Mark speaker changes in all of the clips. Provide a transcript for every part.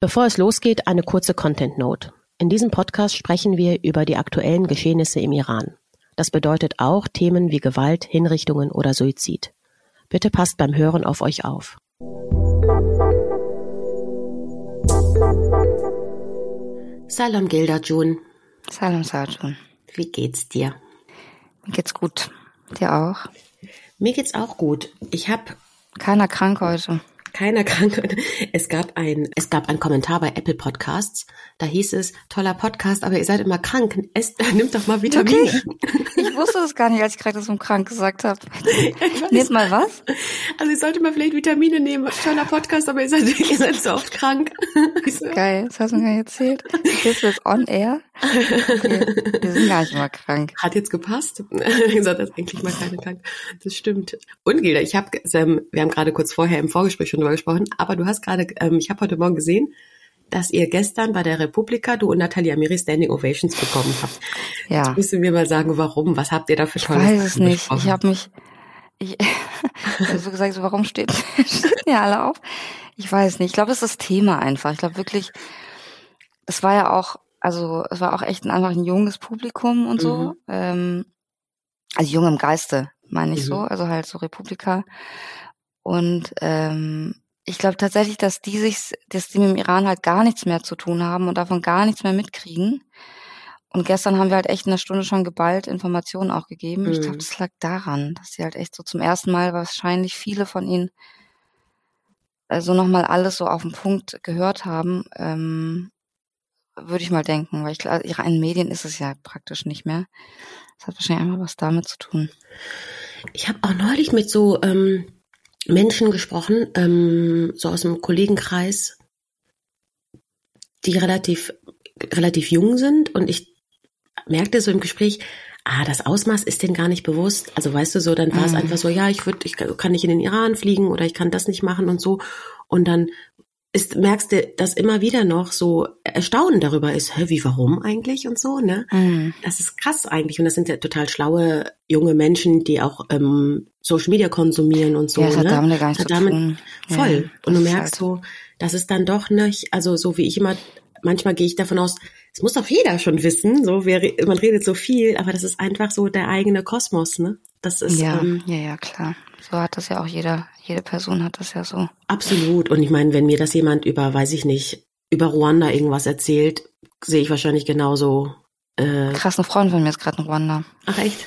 Speaker 1: Bevor es losgeht, eine kurze Content Note. In diesem Podcast sprechen wir über die aktuellen Geschehnisse im Iran. Das bedeutet auch Themen wie Gewalt, Hinrichtungen oder Suizid. Bitte passt beim Hören auf euch auf. Salam Gilda Jun.
Speaker 2: Salam Sarjun.
Speaker 1: Wie geht's dir?
Speaker 2: Mir geht's gut. Dir auch?
Speaker 1: Mir geht's auch gut. Ich habe
Speaker 2: keiner krank heute
Speaker 1: keiner krank. Es gab ein, es gab ein Kommentar bei Apple Podcasts. Da hieß es, toller Podcast, aber ihr seid immer krank. Esst, nimmt doch mal Vitamine.
Speaker 2: Okay. Ich wusste das gar nicht, als ich gerade das um krank gesagt habe. Nehmt mal was?
Speaker 1: Also ihr solltet mal vielleicht Vitamine nehmen. Toller Podcast, aber ihr seid, ihr seid so oft krank.
Speaker 2: Geil, das hast du mir erzählt. Jetzt on air? Okay. Wir sind gar nicht mal krank.
Speaker 1: Hat jetzt gepasst. ihr seid jetzt eigentlich mal keine krank. Das stimmt. Und Gilda, ich habe, wir haben gerade kurz vorher im Vorgespräch schon drüber gesprochen, aber du hast gerade, ähm, ich habe heute Morgen gesehen, dass ihr gestern bei der Republika, du und Natalia Amiri Standing Ovations bekommen habt. Ja. Jetzt müssen wir mal sagen, warum? Was habt ihr da für
Speaker 2: tolle Ich weiß es nicht. Ich habe mich, ich, so gesagt, so, warum steht, stehen ja alle auf? Ich weiß nicht. Ich glaube, es ist das Thema einfach. Ich glaube wirklich, es war ja auch, also es war auch echt ein, einfach ein junges Publikum und so. Mhm. Ähm, also jung im Geiste, meine ich mhm. so. Also halt so Republika. Und ähm, ich glaube tatsächlich, dass die sich, dass die mit dem Iran halt gar nichts mehr zu tun haben und davon gar nichts mehr mitkriegen. Und gestern haben wir halt echt in einer Stunde schon geballt Informationen auch gegeben. Mhm. Ich glaube, das lag daran, dass sie halt echt so zum ersten Mal wahrscheinlich viele von ihnen also nochmal alles so auf den Punkt gehört haben, ähm, würde ich mal denken, weil ich klar, ihre einen Medien ist es ja praktisch nicht mehr. Das hat wahrscheinlich einmal was damit zu tun.
Speaker 1: Ich habe auch neulich mit so ähm, Menschen gesprochen, ähm, so aus dem Kollegenkreis, die relativ, relativ jung sind und ich merkte so im Gespräch, ah, das Ausmaß ist denen gar nicht bewusst. Also weißt du so, dann war es mhm. einfach so, ja, ich würde, ich kann nicht in den Iran fliegen oder ich kann das nicht machen und so. Und dann ist, merkst du, dass immer wieder noch so Erstaunen darüber ist, hä, wie, warum eigentlich und so, ne? Mhm. Das ist krass eigentlich. Und das sind ja total schlaue junge Menschen, die auch ähm, Social Media konsumieren und so.
Speaker 2: Ja,
Speaker 1: hat
Speaker 2: ne? damit gar nichts zu tun.
Speaker 1: Voll. Ja, und du merkst halt so, das ist dann doch nicht, also so wie ich immer, manchmal gehe ich davon aus, es muss doch jeder schon wissen, so wer, man redet so viel, aber das ist einfach so der eigene Kosmos, ne? Das ist
Speaker 2: ja, ähm, ja, ja, klar. So hat das ja auch jeder, jede Person hat das ja so.
Speaker 1: Absolut. Und ich meine, wenn mir das jemand über, weiß ich nicht, über Ruanda irgendwas erzählt, sehe ich wahrscheinlich genauso.
Speaker 2: Äh Krass, eine Freundin von mir ist gerade in Ruanda.
Speaker 1: Ach echt?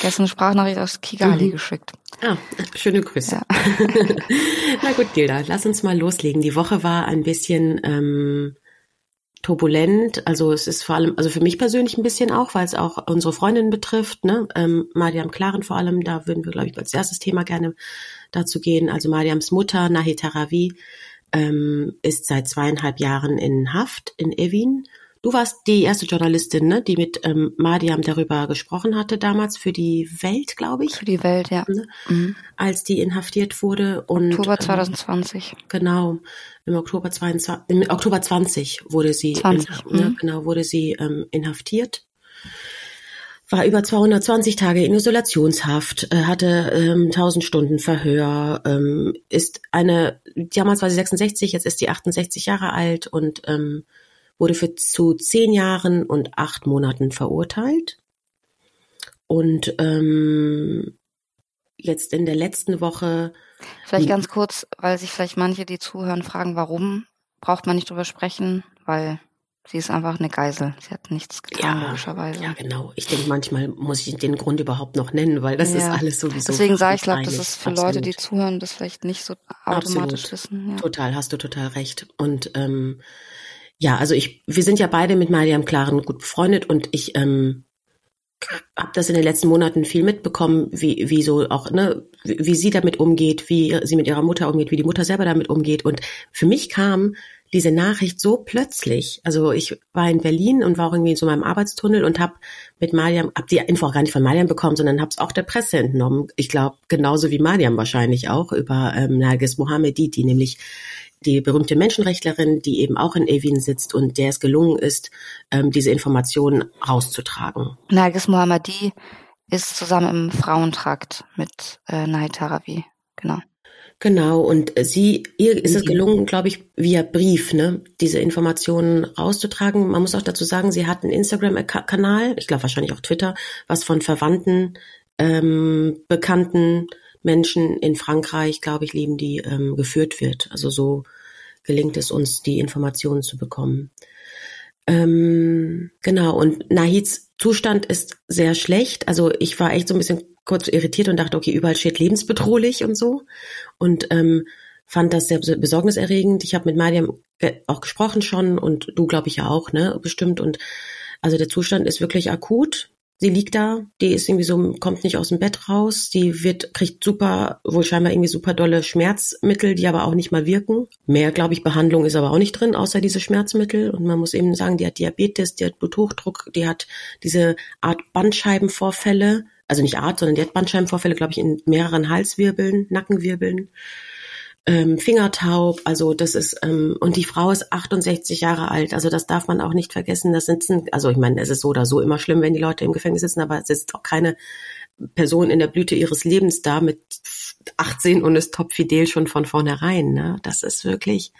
Speaker 2: Gestern eine Sprachnachricht aus Kigali mhm. geschickt.
Speaker 1: Ah, schöne Grüße. Ja. Na gut, Gilda, lass uns mal loslegen. Die Woche war ein bisschen ähm, turbulent. Also es ist vor allem, also für mich persönlich ein bisschen auch, weil es auch unsere Freundin betrifft, ne? Ähm, Mariam Klaren vor allem, da würden wir, glaube ich, als erstes Thema gerne dazu gehen. Also Mariams Mutter, Nahi Tarawi, ähm, ist seit zweieinhalb Jahren in Haft in Evin Du warst die erste Journalistin, ne, die mit ähm, Madiam darüber gesprochen hatte damals für die Welt, glaube ich.
Speaker 2: Für die Welt, ja. Ne?
Speaker 1: Mhm. Als die inhaftiert wurde. Und,
Speaker 2: Oktober 2020.
Speaker 1: Ähm, genau. Im Oktober 22, im Oktober 20 wurde sie,
Speaker 2: 20,
Speaker 1: in, ne, mhm. genau, wurde sie ähm, inhaftiert war über 220 Tage in Isolationshaft, äh, hatte ähm, 1000 Stunden Verhör, ähm, ist eine, damals war sie 66, jetzt ist sie 68 Jahre alt und ähm, wurde für zu zehn Jahren und acht Monaten verurteilt. Und ähm, jetzt in der letzten Woche.
Speaker 2: Vielleicht ganz kurz, weil sich vielleicht manche, die zuhören, fragen, warum braucht man nicht drüber sprechen, weil sie ist einfach eine Geisel. Sie hat nichts getan, ja, logischerweise.
Speaker 1: Ja, genau. Ich denke, manchmal muss ich den Grund überhaupt noch nennen, weil das ja. ist alles sowieso.
Speaker 2: Deswegen sage ich, glaube, das ist für Absolut. Leute, die zuhören, das vielleicht nicht so automatisch
Speaker 1: Absolut.
Speaker 2: wissen.
Speaker 1: Ja. Total, hast du total recht. Und ähm, ja, also ich, wir sind ja beide mit Mariam Klaren gut befreundet und ich ähm, habe das in den letzten Monaten viel mitbekommen, wie, wie so auch, ne, wie, wie sie damit umgeht, wie sie mit ihrer Mutter umgeht, wie die Mutter selber damit umgeht. Und für mich kam diese Nachricht so plötzlich. Also ich war in Berlin und war auch irgendwie in so meinem Arbeitstunnel und habe mit Mariam, hab die Info auch gar nicht von Mariam bekommen, sondern habe es auch der Presse entnommen. Ich glaube, genauso wie Mariam wahrscheinlich auch über ähm, Nargis Mohammedi, die nämlich die berühmte Menschenrechtlerin, die eben auch in Evin sitzt und der es gelungen ist, ähm, diese Informationen rauszutragen.
Speaker 2: Nargis Mohammadi ist zusammen im Frauentrakt mit äh, Nahid Tarawi, genau.
Speaker 1: Genau, und sie, ihr ist es gelungen, glaube ich, via Brief, ne, diese Informationen rauszutragen. Man muss auch dazu sagen, sie hat einen Instagram-Kanal, ich glaube wahrscheinlich auch Twitter, was von Verwandten, ähm, bekannten Menschen in Frankreich, glaube ich, leben, die ähm, geführt wird. Also so gelingt es uns, die Informationen zu bekommen. Ähm, genau, und Nahids Zustand ist sehr schlecht. Also ich war echt so ein bisschen kurz irritiert und dachte, okay, überall steht lebensbedrohlich und so. Und ähm, fand das sehr besorgniserregend. Ich habe mit Mariam auch gesprochen schon und du, glaube ich, ja auch, ne, bestimmt. Und also der Zustand ist wirklich akut. Sie liegt da, die ist irgendwie so, kommt nicht aus dem Bett raus, die wird, kriegt super, wohl scheinbar irgendwie super dolle Schmerzmittel, die aber auch nicht mal wirken. Mehr, glaube ich, Behandlung ist aber auch nicht drin, außer diese Schmerzmittel. Und man muss eben sagen, die hat Diabetes, die hat Bluthochdruck, die hat diese Art Bandscheibenvorfälle, also nicht Art, sondern die hat Bandscheibenvorfälle, glaube ich, in mehreren Halswirbeln, Nackenwirbeln ähm, fingertaub, also das ist ähm, und die Frau ist 68 Jahre alt, also das darf man auch nicht vergessen. Das sitzen, also ich meine, es ist so oder so immer schlimm, wenn die Leute im Gefängnis sitzen, aber es ist auch keine Person in der Blüte ihres Lebens da mit 18 und ist topfidel schon von vornherein. Ne? Das ist wirklich.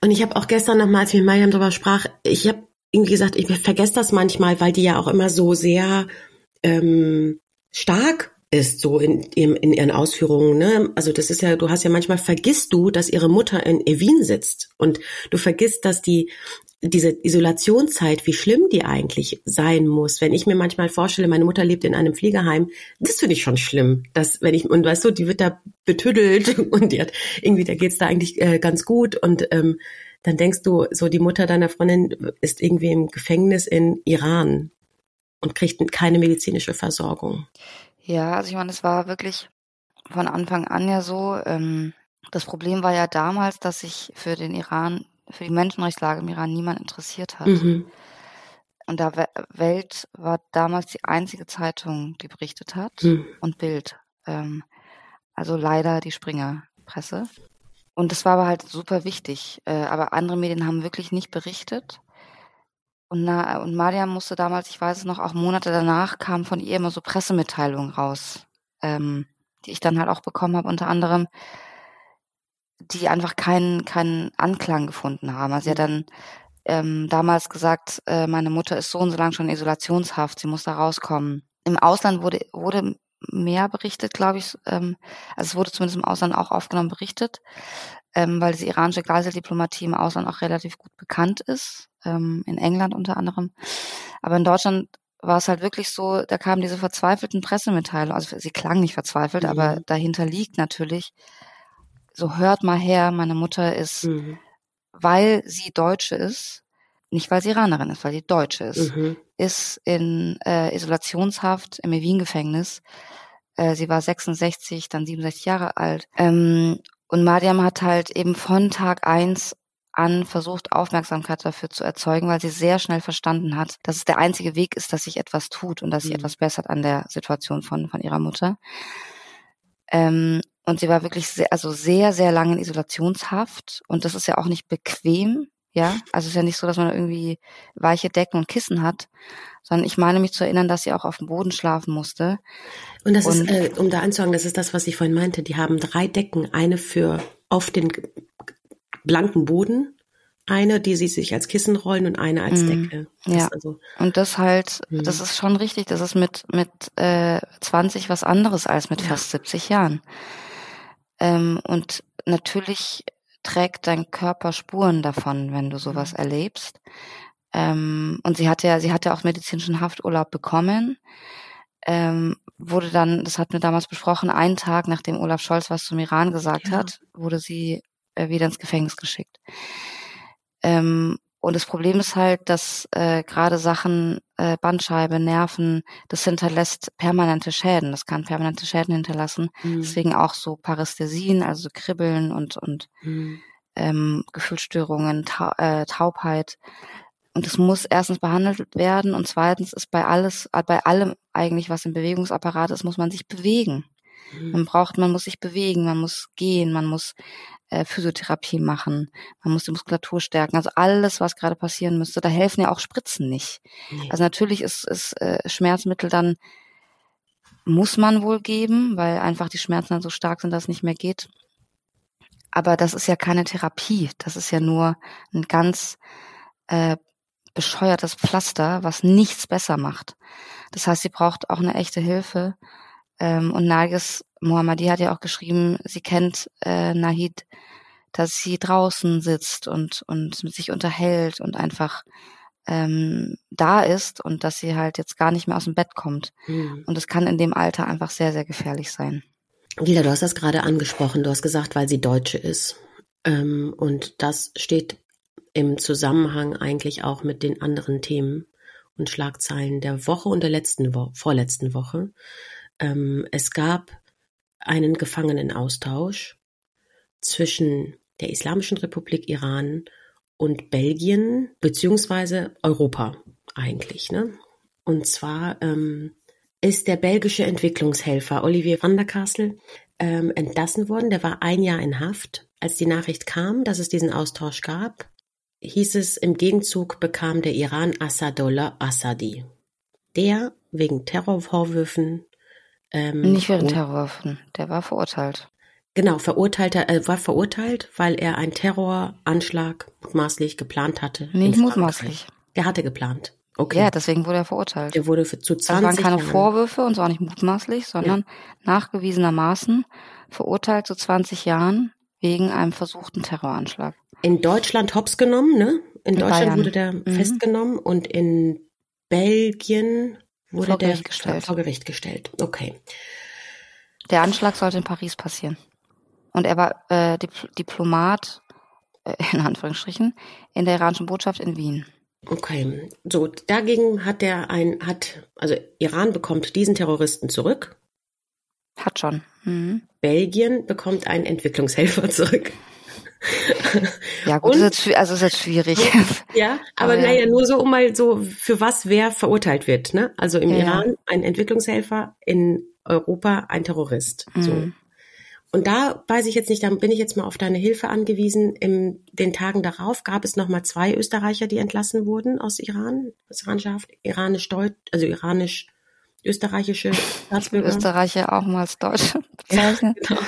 Speaker 1: Und ich habe auch gestern nochmal, als wir mit Mariam darüber sprach, ich habe irgendwie gesagt, ich vergesse das manchmal, weil die ja auch immer so sehr ähm, stark ist, so in, in, in ihren Ausführungen. Ne? Also das ist ja, du hast ja manchmal vergisst du, dass ihre Mutter in Wien sitzt und du vergisst, dass die diese Isolationszeit, wie schlimm die eigentlich sein muss. Wenn ich mir manchmal vorstelle, meine Mutter lebt in einem Pflegeheim, das finde ich schon schlimm. Dass, wenn ich, und weißt du, die wird da betüdelt und die hat, irgendwie, da geht's da eigentlich äh, ganz gut und ähm, dann denkst du, so die Mutter deiner Freundin ist irgendwie im Gefängnis in Iran und kriegt keine medizinische Versorgung.
Speaker 2: Ja, also ich meine, es war wirklich von Anfang an ja so. Ähm, das Problem war ja damals, dass sich für den Iran, für die Menschenrechtslage im Iran niemand interessiert hat. Mhm. Und da Welt war damals die einzige Zeitung, die berichtet hat mhm. und Bild. Ähm, also leider die Springer-Presse. Und das war aber halt super wichtig. Äh, aber andere Medien haben wirklich nicht berichtet. Und, na, und Mariam musste damals, ich weiß es noch, auch Monate danach kamen von ihr immer so Pressemitteilungen raus, ähm, die ich dann halt auch bekommen habe, unter anderem, die einfach keinen, keinen Anklang gefunden haben. Also sie hat mhm. dann ähm, damals gesagt, äh, meine Mutter ist so und so lang schon isolationshaft, sie muss da rauskommen. Im Ausland wurde, wurde mehr berichtet, glaube ich. Ähm, also es wurde zumindest im Ausland auch aufgenommen berichtet, ähm, weil die iranische Geiseldiplomatie im Ausland auch relativ gut bekannt ist ähm, in England unter anderem. Aber in Deutschland war es halt wirklich so, da kamen diese verzweifelten Pressemitteilungen, also sie klang nicht verzweifelt, mhm. aber dahinter liegt natürlich, so hört mal her, meine Mutter ist, mhm. weil sie Deutsche ist, nicht weil sie Iranerin ist, weil sie Deutsche ist, mhm. ist in äh, Isolationshaft im Wien-Gefängnis. Äh, sie war 66, dann 67 Jahre alt. Ähm, und Mariam hat halt eben von Tag eins an versucht, Aufmerksamkeit dafür zu erzeugen, weil sie sehr schnell verstanden hat, dass es der einzige Weg ist, dass sich etwas tut und dass sich mhm. etwas bessert an der Situation von, von ihrer Mutter. Ähm, und sie war wirklich sehr, also sehr, sehr lange in Isolationshaft. Und das ist ja auch nicht bequem. Ja, also es ist ja nicht so, dass man irgendwie weiche Decken und Kissen hat, sondern ich meine mich zu erinnern, dass sie auch auf dem Boden schlafen musste.
Speaker 1: Und das und, ist, äh, um da anzusagen, das ist das, was ich vorhin meinte. Die haben drei Decken, eine für auf den blanken Boden, eine, die sie sich als Kissen rollen und eine als mhm. Decke.
Speaker 2: Das ja. Also, und das halt, mhm. das ist schon richtig, das ist mit, mit äh, 20 was anderes als mit ja. fast 70 Jahren. Ähm, und natürlich trägt dein Körper Spuren davon, wenn du sowas mhm. erlebst. Ähm, und sie hatte ja, sie hatte auch medizinischen Hafturlaub bekommen. Ähm, wurde dann, das hatten wir damals besprochen, einen Tag nachdem Olaf Scholz was zum Iran gesagt ja. hat, wurde sie äh, wieder ins Gefängnis geschickt. Ähm, und das Problem ist halt, dass äh, gerade Sachen, äh, Bandscheibe, Nerven, das hinterlässt permanente Schäden. Das kann permanente Schäden hinterlassen. Mhm. Deswegen auch so Parästhesien, also Kribbeln und, und mhm. ähm, Gefühlsstörungen, Ta äh, Taubheit. Und es muss erstens behandelt werden und zweitens ist bei alles, bei allem eigentlich, was im Bewegungsapparat ist, muss man sich bewegen. Man braucht, man muss sich bewegen, man muss gehen, man muss äh, Physiotherapie machen, man muss die Muskulatur stärken. Also alles, was gerade passieren müsste, da helfen ja auch Spritzen nicht. Nee. Also natürlich ist, ist äh, Schmerzmittel dann muss man wohl geben, weil einfach die Schmerzen dann so stark sind, dass es nicht mehr geht. aber das ist ja keine Therapie. Das ist ja nur ein ganz äh, bescheuertes Pflaster, was nichts besser macht. Das heißt, sie braucht auch eine echte Hilfe. Ähm, und Nagis Mohammadi hat ja auch geschrieben, sie kennt äh, Nahid, dass sie draußen sitzt und, und mit sich unterhält und einfach ähm, da ist und dass sie halt jetzt gar nicht mehr aus dem Bett kommt. Mhm. Und es kann in dem Alter einfach sehr, sehr gefährlich sein.
Speaker 1: Gila, du hast das gerade angesprochen. Du hast gesagt, weil sie Deutsche ist. Ähm, und das steht im Zusammenhang eigentlich auch mit den anderen Themen und Schlagzeilen der Woche und der letzten Wo vorletzten Woche. Ähm, es gab einen Gefangenenaustausch zwischen der Islamischen Republik Iran und Belgien, beziehungsweise Europa eigentlich. Ne? Und zwar ähm, ist der belgische Entwicklungshelfer Olivier van der Kassel ähm, entlassen worden. Der war ein Jahr in Haft. Als die Nachricht kam, dass es diesen Austausch gab, hieß es, im Gegenzug bekam der Iran Assadollah Assadi. Der wegen Terrorvorwürfen.
Speaker 2: Ähm, Nicht wegen Terrorvorwürfen, der war verurteilt.
Speaker 1: Genau, verurteilter, äh, war verurteilt, weil er einen Terroranschlag mutmaßlich geplant hatte.
Speaker 2: Nicht mutmaßlich.
Speaker 1: Der hatte geplant. Okay.
Speaker 2: Ja, deswegen wurde er verurteilt.
Speaker 1: Der wurde für, zu 20
Speaker 2: Das waren keine Jahren. Vorwürfe und zwar nicht mutmaßlich, sondern ja. nachgewiesenermaßen verurteilt zu 20 Jahren wegen einem versuchten Terroranschlag.
Speaker 1: In Deutschland hops genommen, ne? In, in Deutschland Bayern. wurde der mhm. festgenommen und in Belgien wurde vor der gestellt. vor Gericht gestellt. Okay.
Speaker 2: Der Anschlag sollte in Paris passieren. Und er war äh, Dipl Diplomat, äh, in Anführungsstrichen, in der iranischen Botschaft in Wien.
Speaker 1: Okay, so dagegen hat der ein, hat, also Iran bekommt diesen Terroristen zurück.
Speaker 2: Hat schon. Mhm.
Speaker 1: Belgien bekommt einen Entwicklungshelfer zurück.
Speaker 2: Ja, gut, Und, ist jetzt, also ist jetzt schwierig.
Speaker 1: Ja, aber, aber naja, ja. nur so, um mal so, für was wer verurteilt wird, ne? Also im ja, Iran ein Entwicklungshelfer, in Europa ein Terrorist. Mhm. So. Und da weiß ich jetzt nicht, da bin ich jetzt mal auf deine Hilfe angewiesen. In den Tagen darauf gab es nochmal zwei Österreicher, die entlassen wurden aus Iran, aus iranischer Haft, iranisch Deutsch, also iranisch österreichische Staatsbürger.
Speaker 2: Österreicher auch mal als Deutsche bezeichnet.
Speaker 1: Ja, genau.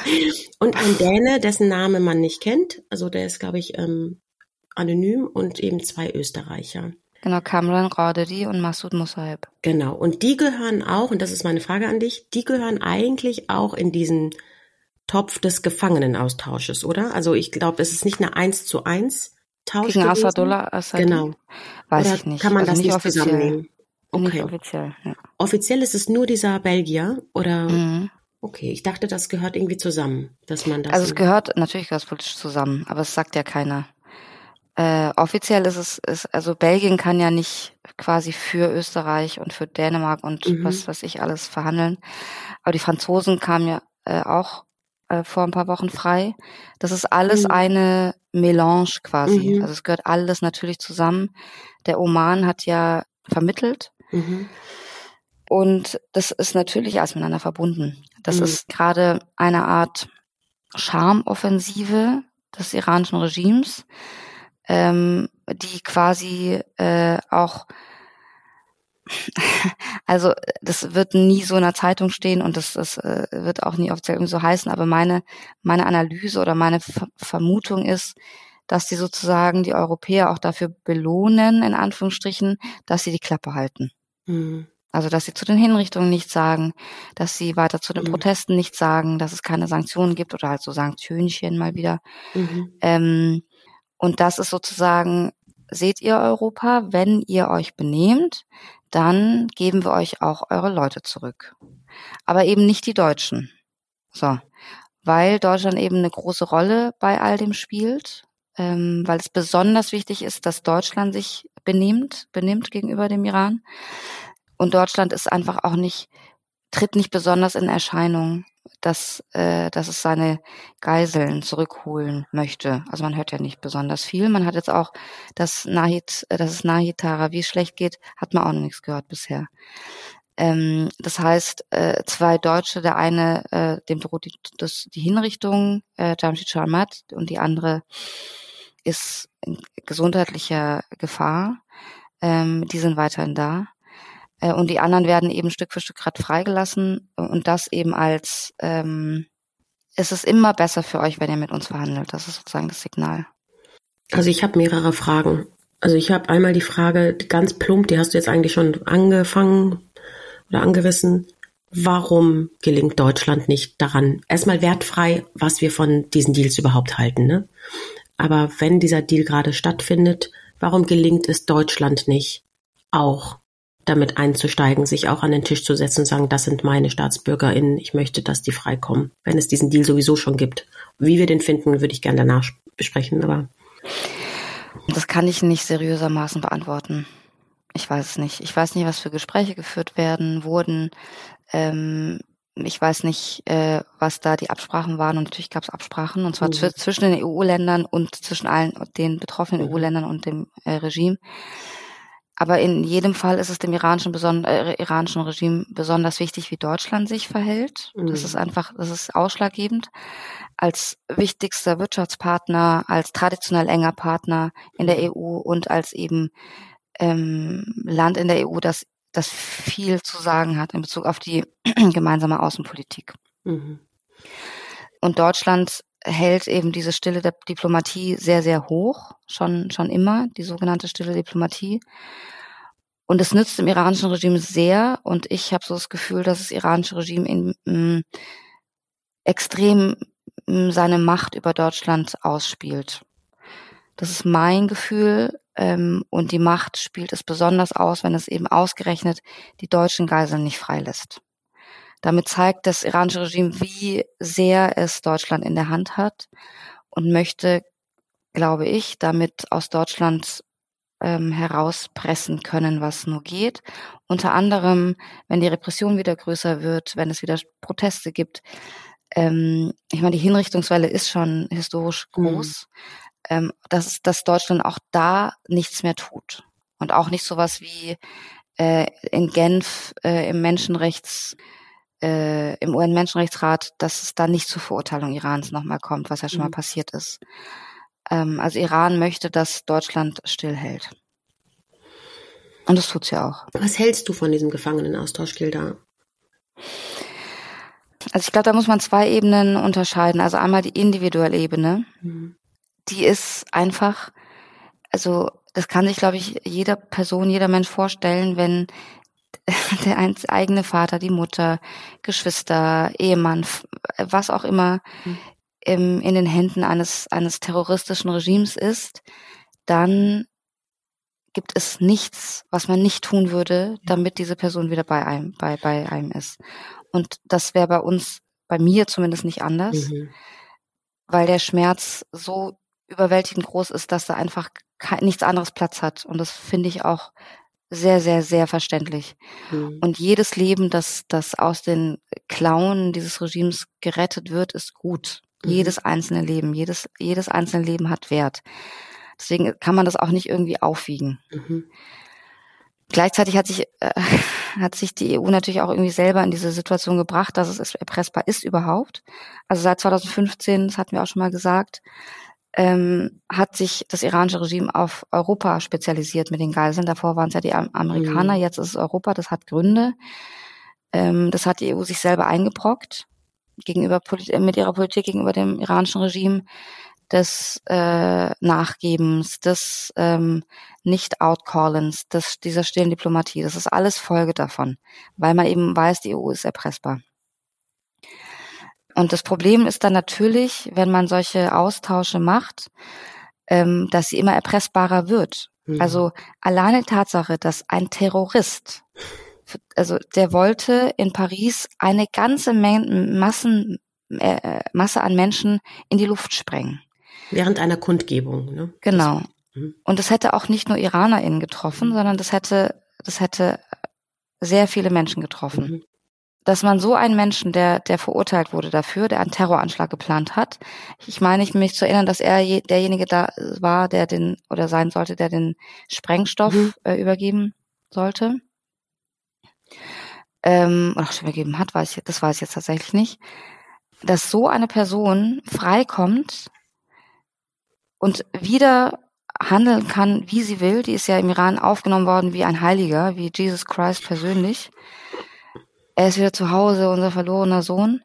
Speaker 1: Und ein Däne, dessen Name man nicht kennt. Also der ist, glaube ich, ähm, anonym und eben zwei Österreicher.
Speaker 2: Genau, Kamran Radedi und Massoud Mosaib.
Speaker 1: Genau. Und die gehören auch, und das ist meine Frage an dich, die gehören eigentlich auch in diesen Topf des Gefangenenaustausches, oder? Also ich glaube, es ist nicht eine eins zu eins Tausch.
Speaker 2: Gegen Assadullah Assadi?
Speaker 1: Genau.
Speaker 2: Weiß oder ich nicht.
Speaker 1: Kann man also das nicht, nicht offiziell. zusammennehmen?
Speaker 2: Okay. Nicht offiziell, ja.
Speaker 1: Offiziell ist es nur dieser Belgier, oder? Mhm. Okay, ich dachte, das gehört irgendwie zusammen, dass man das.
Speaker 2: Also es gehört, natürlich gehört es politisch zusammen, aber es sagt ja keiner. Äh, offiziell ist es, ist, also Belgien kann ja nicht quasi für Österreich und für Dänemark und mhm. was was ich alles verhandeln. Aber die Franzosen kamen ja äh, auch äh, vor ein paar Wochen frei. Das ist alles mhm. eine Melange quasi. Mhm. Also es gehört alles natürlich zusammen. Der Oman hat ja vermittelt. Mhm. Und das ist natürlich alles miteinander verbunden. Das mhm. ist gerade eine Art Charmoffensive des iranischen Regimes ähm, die quasi äh, auch also das wird nie so in der Zeitung stehen und das, das äh, wird auch nie offiziell irgendwie so heißen, aber meine, meine Analyse oder meine Ver Vermutung ist, dass sie sozusagen die Europäer auch dafür belohnen, in Anführungsstrichen, dass sie die Klappe halten. Mhm. Also dass sie zu den Hinrichtungen nichts sagen, dass sie weiter zu den mhm. Protesten nichts sagen, dass es keine Sanktionen gibt oder halt so Sanktionchen mal wieder. Mhm. Ähm, und das ist sozusagen, seht ihr Europa, wenn ihr euch benehmt, dann geben wir euch auch eure Leute zurück. Aber eben nicht die Deutschen. So. Weil Deutschland eben eine große Rolle bei all dem spielt, ähm, weil es besonders wichtig ist, dass Deutschland sich benimmt, benimmt gegenüber dem Iran. Und Deutschland ist einfach auch nicht, tritt nicht besonders in Erscheinung dass, äh, dass es seine Geiseln zurückholen möchte. Also man hört ja nicht besonders viel. Man hat jetzt auch, dass Nahid, äh, dass es Nahid Tarawi schlecht geht, hat man auch noch nichts gehört bisher. Ähm, das heißt, äh, zwei Deutsche, der eine, äh, dem droht die, das, die Hinrichtung, äh, Jamshid Sharmat, und die andere ist in gesundheitlicher Gefahr. Ähm, die sind weiterhin da. Äh, und die anderen werden eben Stück für Stück gerade freigelassen und das eben als ähm, es ist immer besser für euch, wenn ihr mit uns verhandelt. Das ist sozusagen das Signal.
Speaker 1: Also ich habe mehrere Fragen. Also ich habe einmal die Frage, ganz plump, die hast du jetzt eigentlich schon angefangen oder angerissen. Warum gelingt Deutschland nicht daran, erstmal wertfrei, was wir von diesen Deals überhaupt halten, ne? Aber wenn dieser Deal gerade stattfindet, warum gelingt es Deutschland nicht, auch damit einzusteigen, sich auch an den Tisch zu setzen und sagen, das sind meine StaatsbürgerInnen, ich möchte, dass die freikommen, wenn es diesen Deal sowieso schon gibt. Wie wir den finden, würde ich gerne danach besprechen, aber.
Speaker 2: Das kann ich nicht seriösermaßen beantworten. Ich weiß es nicht. Ich weiß nicht, was für Gespräche geführt werden, wurden. Ähm, ich weiß nicht, äh, was da die Absprachen waren. Und natürlich gab es Absprachen, und zwar mhm. zwischen den EU-Ländern und zwischen allen den betroffenen mhm. EU-Ländern und dem äh, Regime. Aber in jedem Fall ist es dem iranischen, beson äh, iranischen Regime besonders wichtig, wie Deutschland sich verhält. Mhm. Das ist einfach, das ist ausschlaggebend. Als wichtigster Wirtschaftspartner, als traditionell enger Partner in der EU und als eben ähm, Land in der EU, das, das viel zu sagen hat in Bezug auf die gemeinsame Außenpolitik. Mhm. Und Deutschland hält eben diese stille Diplomatie sehr, sehr hoch, schon, schon immer, die sogenannte stille Diplomatie. Und es nützt dem iranischen Regime sehr. Und ich habe so das Gefühl, dass das iranische Regime in, m, extrem m, seine Macht über Deutschland ausspielt. Das ist mein Gefühl. Ähm, und die Macht spielt es besonders aus, wenn es eben ausgerechnet die deutschen Geiseln nicht freilässt. Damit zeigt das iranische Regime, wie sehr es Deutschland in der Hand hat und möchte, glaube ich, damit aus Deutschland ähm, herauspressen können, was nur geht. Unter anderem, wenn die Repression wieder größer wird, wenn es wieder Proteste gibt. Ähm, ich meine, die Hinrichtungswelle ist schon historisch mhm. groß. Mhm. Ähm, dass, dass Deutschland auch da nichts mehr tut. Und auch nicht sowas wie äh, in Genf äh, im Menschenrechts äh, im UN-Menschenrechtsrat, dass es da nicht zur Verurteilung Irans nochmal kommt, was ja schon mhm. mal passiert ist. Ähm, also Iran möchte, dass Deutschland stillhält. Und das tut's ja auch.
Speaker 1: Was hältst du von diesem Gefangenenaustausch, Gilda?
Speaker 2: Also ich glaube, da muss man zwei Ebenen unterscheiden. Also einmal die individuelle Ebene. Mhm. Die ist einfach, also das kann sich, glaube ich, jeder Person, jeder Mensch vorstellen, wenn der eigene Vater, die Mutter, Geschwister, Ehemann, was auch immer mhm. im, in den Händen eines, eines terroristischen Regimes ist, dann gibt es nichts, was man nicht tun würde, damit diese Person wieder bei einem, bei, bei einem ist. Und das wäre bei uns, bei mir zumindest nicht anders, mhm. weil der Schmerz so überwältigend groß ist, dass da einfach kein, nichts anderes Platz hat. Und das finde ich auch sehr, sehr, sehr verständlich. Mhm. Und jedes Leben, das, das aus den Klauen dieses Regimes gerettet wird, ist gut. Mhm. Jedes einzelne Leben, jedes, jedes einzelne Leben hat Wert. Deswegen kann man das auch nicht irgendwie aufwiegen. Mhm. Gleichzeitig hat sich, äh, hat sich die EU natürlich auch irgendwie selber in diese Situation gebracht, dass es erpressbar ist überhaupt. Also seit 2015, das hatten wir auch schon mal gesagt, ähm, hat sich das iranische Regime auf Europa spezialisiert mit den Geiseln. Davor waren es ja die Amerikaner, mhm. jetzt ist es Europa, das hat Gründe. Ähm, das hat die EU sich selber eingebrockt gegenüber mit ihrer Politik gegenüber dem iranischen Regime des äh, Nachgebens, des ähm, Nicht-Outcallens, des, dieser stillen Diplomatie. Das ist alles Folge davon, weil man eben weiß, die EU ist erpressbar. Und das Problem ist dann natürlich, wenn man solche Austausche macht, ähm, dass sie immer erpressbarer wird. Mhm. Also alleine Tatsache, dass ein Terrorist, also der wollte in Paris eine ganze Menge, Massen, äh, Masse an Menschen in die Luft sprengen.
Speaker 1: Während einer Kundgebung, ne?
Speaker 2: Genau. Mhm. Und das hätte auch nicht nur IranerInnen getroffen, sondern das hätte, das hätte sehr viele Menschen getroffen. Mhm dass man so einen Menschen, der, der verurteilt wurde dafür, der einen Terroranschlag geplant hat, ich meine, ich mich zu erinnern, dass er je, derjenige da war, der den oder sein sollte, der den Sprengstoff mhm. äh, übergeben sollte. Ähm, oder schon übergeben hat, weiß ich, das weiß ich jetzt tatsächlich nicht. Dass so eine Person freikommt und wieder handeln kann, wie sie will. Die ist ja im Iran aufgenommen worden wie ein Heiliger, wie Jesus Christ persönlich er ist wieder zu Hause, unser verlorener Sohn.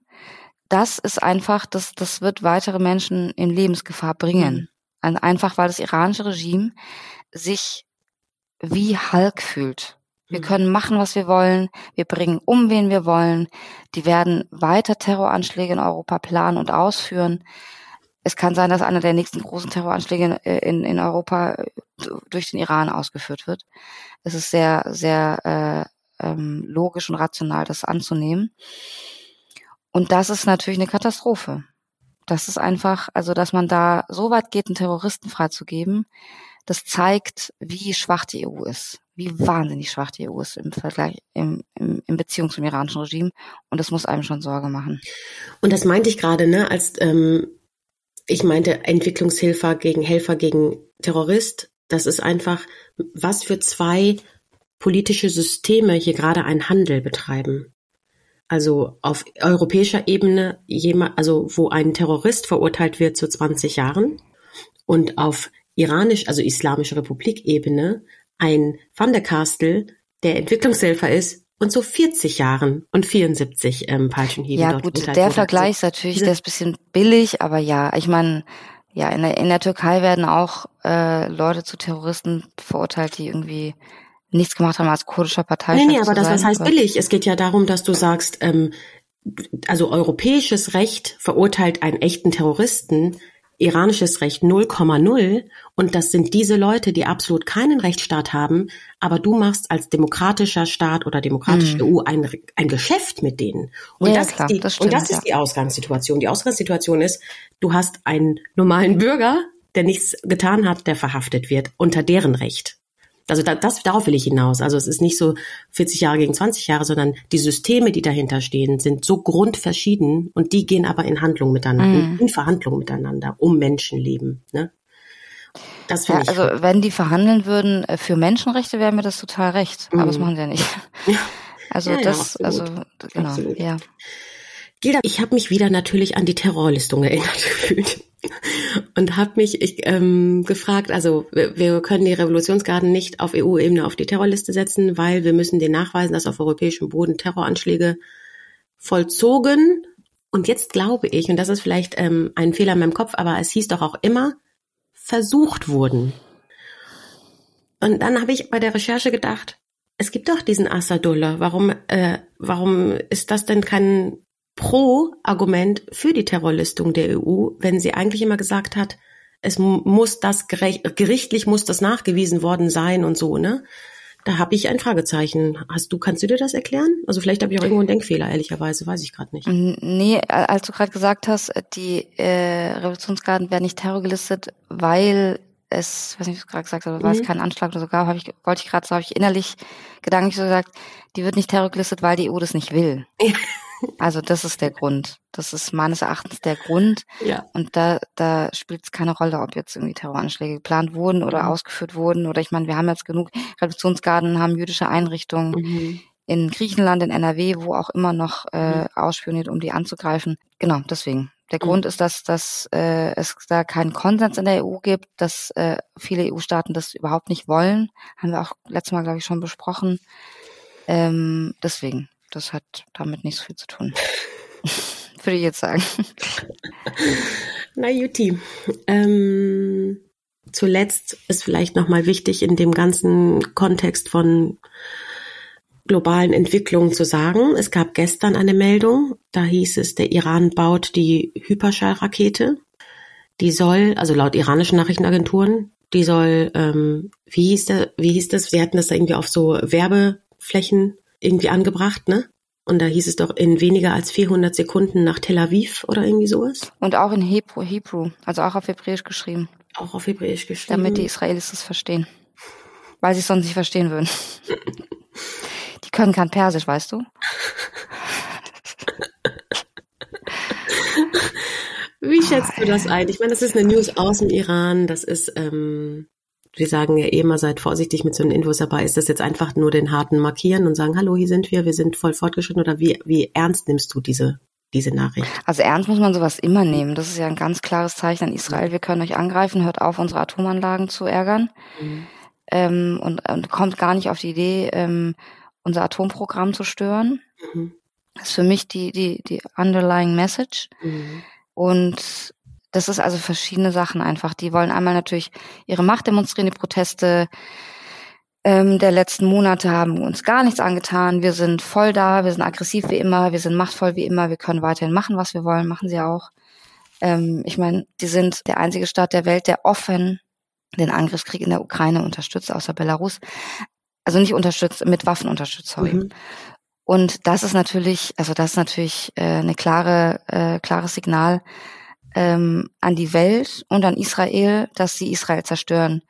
Speaker 2: das ist einfach, das, das wird weitere Menschen in Lebensgefahr bringen. Mhm. Einfach weil das iranische Regime sich wie Hulk fühlt. Wir mhm. können machen, was wir wollen. Wir bringen um, wen wir wollen. Die werden weiter Terroranschläge in Europa planen und ausführen. Es kann sein, dass einer der nächsten großen Terroranschläge in, in Europa äh, durch den Iran ausgeführt wird. Es ist sehr, sehr äh, ähm, logisch und rational, das anzunehmen. Und das ist natürlich eine Katastrophe. Das ist einfach, also dass man da so weit geht, einen Terroristen freizugeben, das zeigt, wie schwach die EU ist, wie wahnsinnig schwach die EU ist im Vergleich, im, im, in Beziehung zum iranischen Regime. Und das muss einem schon Sorge machen.
Speaker 1: Und das meinte ich gerade, ne, als ähm, ich meinte Entwicklungshilfe gegen Helfer gegen Terrorist. Das ist einfach, was für zwei politische Systeme hier gerade einen Handel betreiben. Also auf europäischer Ebene, also wo ein Terrorist verurteilt wird zu 20 Jahren und auf iranisch, also islamische Republik-Ebene ein Van der Kastel, der Entwicklungshelfer ist und so 40 Jahren und 74 ähm, Peitschenhiebe
Speaker 2: Ja gut, der Vergleich ist natürlich, der ist bisschen billig, aber ja, ich meine, ja, in der, in der Türkei werden auch äh, Leute zu Terroristen verurteilt, die irgendwie nichts gemacht haben als kurdischer Partei.
Speaker 1: Nee, nee, aber das was heißt billig. Es geht ja darum, dass du sagst, ähm, also europäisches Recht verurteilt einen echten Terroristen, iranisches Recht 0,0 und das sind diese Leute, die absolut keinen Rechtsstaat haben, aber du machst als demokratischer Staat oder demokratische mhm. EU ein, ein Geschäft mit denen. Und ja, das, klar, ist die, das stimmt, und das ja. ist die Ausgangssituation. Die Ausgangssituation ist, du hast einen normalen Bürger, der nichts getan hat, der verhaftet wird, unter deren Recht. Also da, das, darauf will ich hinaus. Also es ist nicht so 40 Jahre gegen 20 Jahre, sondern die Systeme, die dahinter stehen, sind so grundverschieden und die gehen aber in Handlung miteinander, mm. in Verhandlung miteinander um Menschenleben. Ne?
Speaker 2: Das ja, ich also wenn die verhandeln würden äh, für Menschenrechte, wäre mir das total recht. Mm. Aber das mhm. machen sie ja nicht. Ja. Also ja, das, ja, also genau, absolut. ja.
Speaker 1: Gilda, ich habe mich wieder natürlich an die Terrorlistung erinnert gefühlt und habe mich ich, ähm, gefragt, also wir, wir können die Revolutionsgarden nicht auf EU-Ebene auf die Terrorliste setzen, weil wir müssen den nachweisen, dass auf europäischem Boden Terroranschläge vollzogen. Und jetzt glaube ich, und das ist vielleicht ähm, ein Fehler in meinem Kopf, aber es hieß doch auch immer, versucht wurden. Und dann habe ich bei der Recherche gedacht, es gibt doch diesen Assadullah. Warum, äh, warum ist das denn kein Pro-Argument für die Terrorlistung der EU, wenn sie eigentlich immer gesagt hat, es muss das gerichtlich muss das nachgewiesen worden sein und so, ne? Da habe ich ein Fragezeichen. Hast du, kannst du dir das erklären? Also vielleicht habe ich auch irgendwo einen Denkfehler, ehrlicherweise, weiß ich gerade nicht.
Speaker 2: Nee, als du gerade gesagt hast, die äh, Revolutionsgarden werden nicht terrorgelistet, weil es, weiß nicht, was du gerade gesagt hast, aber mhm. war es kein Anschlag oder so gab, habe ich, wollte ich gerade so, habe ich innerlich gedanklich so gesagt, die wird nicht terrorgelistet, weil die EU das nicht will. Also das ist der Grund. Das ist meines Erachtens der Grund. Ja. Und da, da spielt es keine Rolle, ob jetzt irgendwie Terroranschläge geplant wurden oder mhm. ausgeführt wurden. Oder ich meine, wir haben jetzt genug Revolutionsgarden, haben jüdische Einrichtungen mhm. in Griechenland, in NRW, wo auch immer noch äh, mhm. ausspioniert, um die anzugreifen. Genau, deswegen. Der Grund mhm. ist, dass, dass äh, es da keinen Konsens in der EU gibt, dass äh, viele EU-Staaten das überhaupt nicht wollen. Haben wir auch letztes Mal, glaube ich, schon besprochen. Ähm, deswegen das hat damit nicht so viel zu tun. Würde ich jetzt sagen.
Speaker 1: Na Juti. Ähm, zuletzt ist vielleicht nochmal wichtig in dem ganzen Kontext von globalen Entwicklungen zu sagen. Es gab gestern eine Meldung, da hieß es, der Iran baut die Hyperschallrakete. Die soll, also laut iranischen Nachrichtenagenturen, die soll, ähm, wie hieß der, wie hieß das? Sie hatten das da irgendwie auf so Werbeflächen irgendwie angebracht, ne? Und da hieß es doch in weniger als 400 Sekunden nach Tel Aviv oder irgendwie sowas.
Speaker 2: Und auch in Hebrew, Hebrew also auch auf Hebräisch geschrieben.
Speaker 1: Auch auf Hebräisch geschrieben.
Speaker 2: Damit die Israelis das verstehen. Weil sie es sonst nicht verstehen würden. die können kein Persisch, weißt du?
Speaker 1: Wie schätzt du das ein? Ich meine, das ist eine News aus dem Iran. Das ist ähm, wir sagen ja eh immer, seid vorsichtig mit so einen Infos dabei. Ist das jetzt einfach nur den harten markieren und sagen, hallo, hier sind wir, wir sind voll fortgeschritten oder wie, wie ernst nimmst du diese, diese Nachricht?
Speaker 2: Also ernst muss man sowas immer nehmen. Das ist ja ein ganz klares Zeichen an Israel. Wir können euch angreifen, hört auf, unsere Atomanlagen zu ärgern. Mhm. Ähm, und, und kommt gar nicht auf die Idee, ähm, unser Atomprogramm zu stören. Mhm. Das ist für mich die, die, die underlying message. Mhm. Und das ist also verschiedene Sachen einfach. Die wollen einmal natürlich ihre Macht demonstrieren, die Proteste ähm, der letzten Monate haben uns gar nichts angetan. Wir sind voll da, wir sind aggressiv wie immer, wir sind machtvoll wie immer, wir können weiterhin machen, was wir wollen, machen sie auch. Ähm, ich meine, die sind der einzige Staat der Welt, der offen den Angriffskrieg in der Ukraine unterstützt, außer Belarus. Also nicht unterstützt, mit Waffen unterstützt, sorry. Mhm. Und das ist natürlich, also das ist natürlich äh, eine klare, äh, klares Signal ähm, an die Welt und an Israel, dass sie Israel zerstören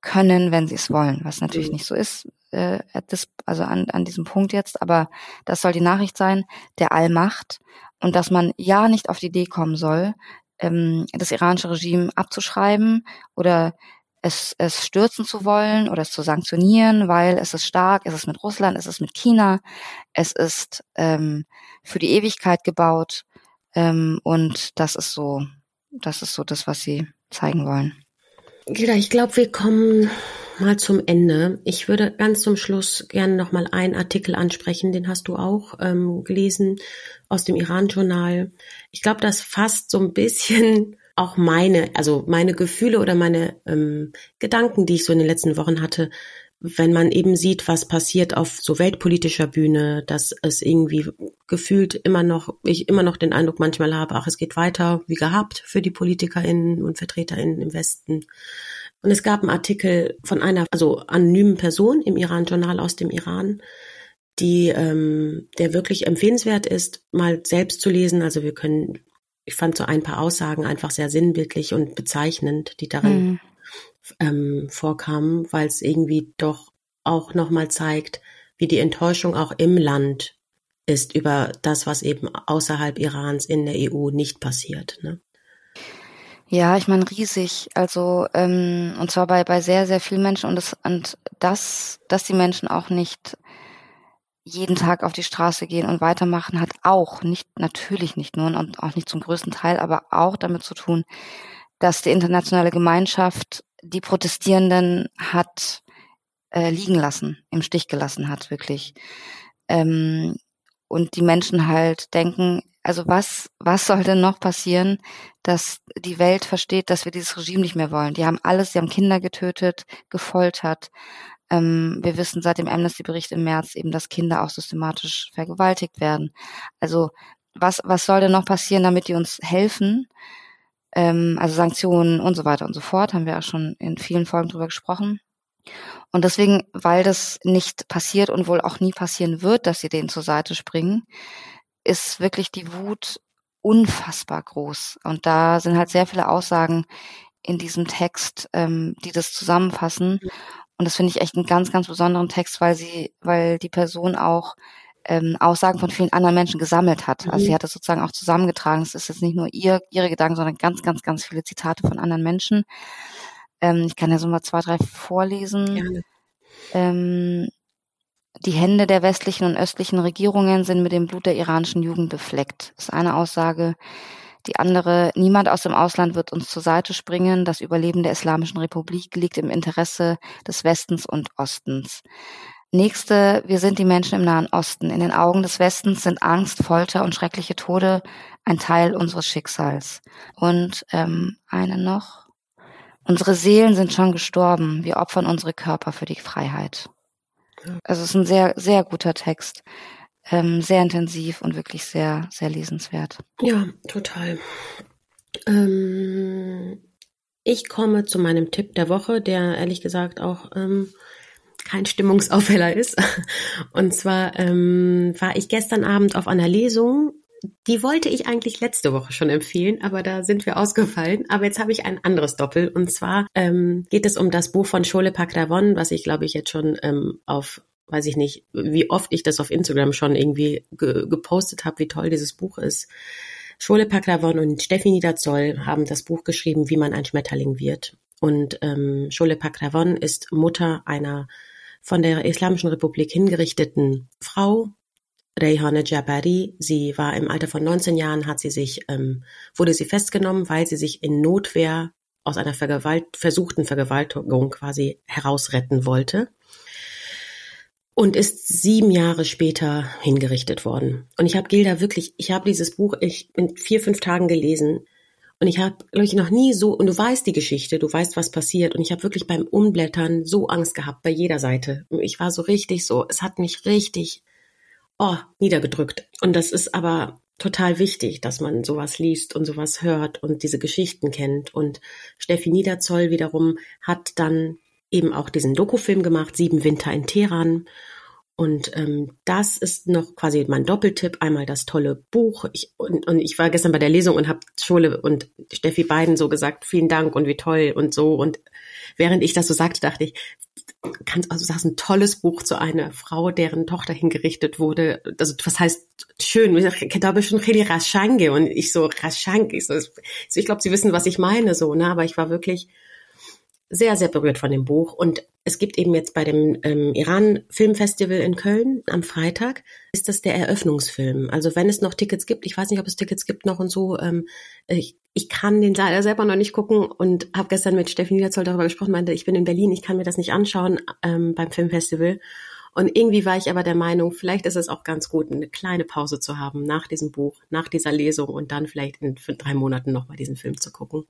Speaker 2: können, wenn sie es wollen, was natürlich mhm. nicht so ist, äh, das, also an, an diesem Punkt jetzt, aber das soll die Nachricht sein, der Allmacht und dass man ja nicht auf die Idee kommen soll, ähm, das iranische Regime abzuschreiben oder es, es stürzen zu wollen oder es zu sanktionieren, weil es ist stark, es ist mit Russland, es ist mit China, es ist ähm, für die Ewigkeit gebaut ähm, und das ist so, das ist so das, was sie zeigen wollen.
Speaker 1: Gilda, ich glaube, wir kommen mal zum Ende. Ich würde ganz zum Schluss gerne noch mal einen Artikel ansprechen, den hast du auch ähm, gelesen aus dem Iran-Journal. Ich glaube, das fasst so ein bisschen auch meine, also meine Gefühle oder meine ähm, Gedanken, die ich so in den letzten Wochen hatte, wenn man eben sieht, was passiert auf so weltpolitischer Bühne, dass es irgendwie gefühlt immer noch, ich immer noch den Eindruck manchmal habe, ach, es geht weiter wie gehabt für die PolitikerInnen und VertreterInnen im Westen. Und es gab einen Artikel von einer, also anonymen Person im Iran-Journal aus dem Iran, die, ähm, der wirklich empfehlenswert ist, mal selbst zu lesen. Also wir können ich fand so ein paar Aussagen einfach sehr sinnbildlich und bezeichnend, die darin mhm. Ähm, vorkamen, weil es irgendwie doch auch nochmal zeigt, wie die Enttäuschung auch im Land ist über das, was eben außerhalb Irans in der EU nicht passiert. Ne?
Speaker 2: Ja, ich meine riesig. Also ähm, und zwar bei bei sehr sehr vielen Menschen und das und das, dass die Menschen auch nicht jeden Tag auf die Straße gehen und weitermachen, hat auch nicht, natürlich nicht nur und auch nicht zum größten Teil, aber auch damit zu tun, dass die internationale Gemeinschaft die Protestierenden hat äh, liegen lassen, im Stich gelassen hat, wirklich. Ähm, und die Menschen halt denken, also was, was soll denn noch passieren, dass die Welt versteht, dass wir dieses Regime nicht mehr wollen? Die haben alles, sie haben Kinder getötet, gefoltert, ähm, wir wissen seit dem Amnesty-Bericht im März eben, dass Kinder auch systematisch vergewaltigt werden. Also was, was soll denn noch passieren, damit die uns helfen? Ähm, also Sanktionen und so weiter und so fort, haben wir ja schon in vielen Folgen drüber gesprochen. Und deswegen, weil das nicht passiert und wohl auch nie passieren wird, dass sie denen zur Seite springen, ist wirklich die Wut unfassbar groß. Und da sind halt sehr viele Aussagen in diesem Text, ähm, die das zusammenfassen. Und das finde ich echt einen ganz, ganz besonderen Text, weil sie, weil die Person auch ähm, Aussagen von vielen anderen Menschen gesammelt hat. Also sie mhm. hat das sozusagen auch zusammengetragen. Es ist jetzt nicht nur ihr, ihre Gedanken, sondern ganz, ganz, ganz viele Zitate von anderen Menschen. Ähm, ich kann ja so mal zwei, drei vorlesen. Gerne. Ähm, die Hände der westlichen und östlichen Regierungen sind mit dem Blut der iranischen Jugend befleckt. Das ist eine Aussage. Die andere, niemand aus dem Ausland wird uns zur Seite springen. Das Überleben der Islamischen Republik liegt im Interesse des Westens und Ostens. Nächste, wir sind die Menschen im Nahen Osten. In den Augen des Westens sind Angst, Folter und schreckliche Tode ein Teil unseres Schicksals. Und ähm, eine noch. Unsere Seelen sind schon gestorben. Wir opfern unsere Körper für die Freiheit. Also es ist ein sehr, sehr guter Text ähm, sehr intensiv und wirklich sehr, sehr lesenswert.
Speaker 1: Ja, total. Ähm, ich komme zu meinem Tipp der Woche, der ehrlich gesagt auch ähm, kein Stimmungsaufheller ist. Und zwar ähm, war ich gestern Abend auf einer Lesung. Die wollte ich eigentlich letzte Woche schon empfehlen, aber da sind wir ausgefallen. Aber jetzt habe ich ein anderes Doppel. Und zwar ähm, geht es um das Buch von Schole Pakravon, was ich glaube ich jetzt schon ähm, auf weiß ich nicht, wie oft ich das auf Instagram schon irgendwie ge gepostet habe, wie toll dieses Buch ist. Schole Paklavon und Steffi Niederzoll haben das Buch geschrieben, wie man ein Schmetterling wird. Und ähm, Schole Paklavon ist Mutter einer von der Islamischen Republik hingerichteten Frau, Reyhane Jabari. Sie war im Alter von 19 Jahren, hat sie sich, ähm, wurde sie festgenommen, weil sie sich in Notwehr aus einer Vergewalt versuchten Vergewaltigung quasi herausretten wollte. und ist sieben Jahre später hingerichtet worden. Und ich habe Gilda wirklich, ich habe dieses Buch ich in vier, fünf Tagen gelesen und ich habe, glaube ich, noch nie so, und du weißt die Geschichte, du weißt, was passiert. Und ich habe wirklich beim Umblättern so Angst gehabt bei jeder Seite. Ich war so richtig so, es hat mich richtig, oh, niedergedrückt. Und das ist aber total wichtig, dass man sowas liest und sowas hört und diese Geschichten kennt. Und Steffi Niederzoll wiederum hat dann eben auch diesen Dokufilm gemacht, Sieben Winter in Teheran. Und ähm, das ist noch quasi mein Doppeltipp. Einmal das tolle Buch. Ich, und, und ich war gestern bei der Lesung und habe Schule und Steffi beiden so gesagt, vielen Dank und wie toll und so. Und während ich das so sagte, dachte ich, kannst also sagst ein tolles Buch zu einer Frau, deren Tochter hingerichtet wurde. Also was heißt schön? Ich glaube schon Heli Raschange und ich so Raschange. Ich, so, ich glaube, sie wissen, was ich meine so. Ne, aber ich war wirklich sehr, sehr berührt von dem Buch. Und es gibt eben jetzt bei dem ähm, Iran Filmfestival in Köln am Freitag, ist das der Eröffnungsfilm. Also wenn es noch Tickets gibt, ich weiß nicht, ob es Tickets gibt noch und so, ähm, ich, ich kann den leider selber noch nicht gucken und habe gestern mit Steffi Niederzoll darüber gesprochen, meinte, ich bin in Berlin, ich kann mir das nicht anschauen ähm, beim Filmfestival. Und irgendwie war ich aber der Meinung, vielleicht ist es auch ganz gut, eine kleine Pause zu haben nach diesem Buch, nach dieser Lesung und dann vielleicht in drei Monaten nochmal diesen Film zu gucken.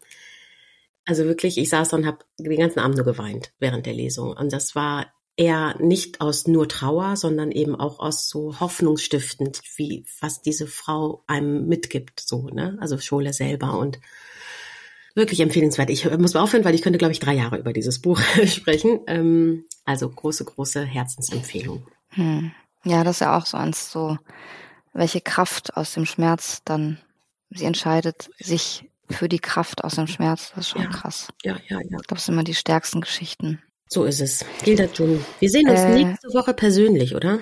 Speaker 1: Also wirklich, ich saß und habe den ganzen Abend nur geweint während der Lesung. Und das war eher nicht aus nur Trauer, sondern eben auch aus so hoffnungsstiftend, wie was diese Frau einem mitgibt, so, ne? Also Schole selber und wirklich empfehlenswert. Ich muss mal aufhören, weil ich könnte, glaube ich, drei Jahre über dieses Buch sprechen. Ähm, also große, große Herzensempfehlung.
Speaker 2: Hm. Ja, das ist ja auch so eins so, welche Kraft aus dem Schmerz dann sie entscheidet, sich für die Kraft aus dem Schmerz. Das ist schon
Speaker 1: ja.
Speaker 2: krass.
Speaker 1: Ja, ja, ja. Ich
Speaker 2: glaube, das sind immer die stärksten Geschichten.
Speaker 1: So ist es. Gilda Jun, wir sehen uns äh, nächste Woche persönlich, oder?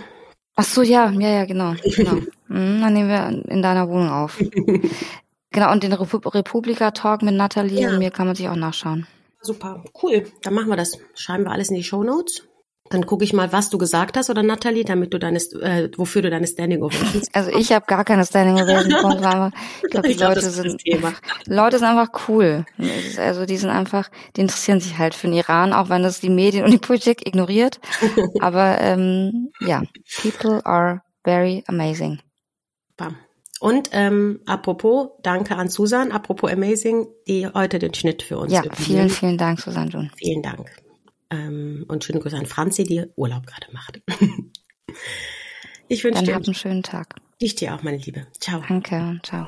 Speaker 2: Ach so, ja, ja, ja, genau. genau. Mhm, dann nehmen wir in deiner Wohnung auf. genau, und den Republika-Talk mit Nathalie ja. und mir kann man sich auch nachschauen.
Speaker 1: Super, cool. Dann machen wir das. Schreiben wir alles in die Show Notes. Dann gucke ich mal, was du gesagt hast, oder Nathalie, damit du deine, äh, wofür du deine Standing Ovations.
Speaker 2: Also ich habe gar keine Standing Ovations bekommen. Ich glaube, die glaub, Leute sind, Leute sind einfach cool. Also die sind einfach, die interessieren sich halt für den Iran, auch wenn das die Medien und die Politik ignoriert. Aber ähm, ja, people are very amazing.
Speaker 1: Bam. Und ähm, apropos, danke an Susan, apropos amazing, die heute den Schnitt für uns.
Speaker 2: Ja, vielen, vielen Dank, Susan Jun.
Speaker 1: Vielen Dank. Ähm, und schöne Grüße an Franzi, die Urlaub gerade macht.
Speaker 2: ich wünsche dir einen schönen Tag.
Speaker 1: Ich dir auch, meine Liebe. Ciao.
Speaker 2: Danke, ciao.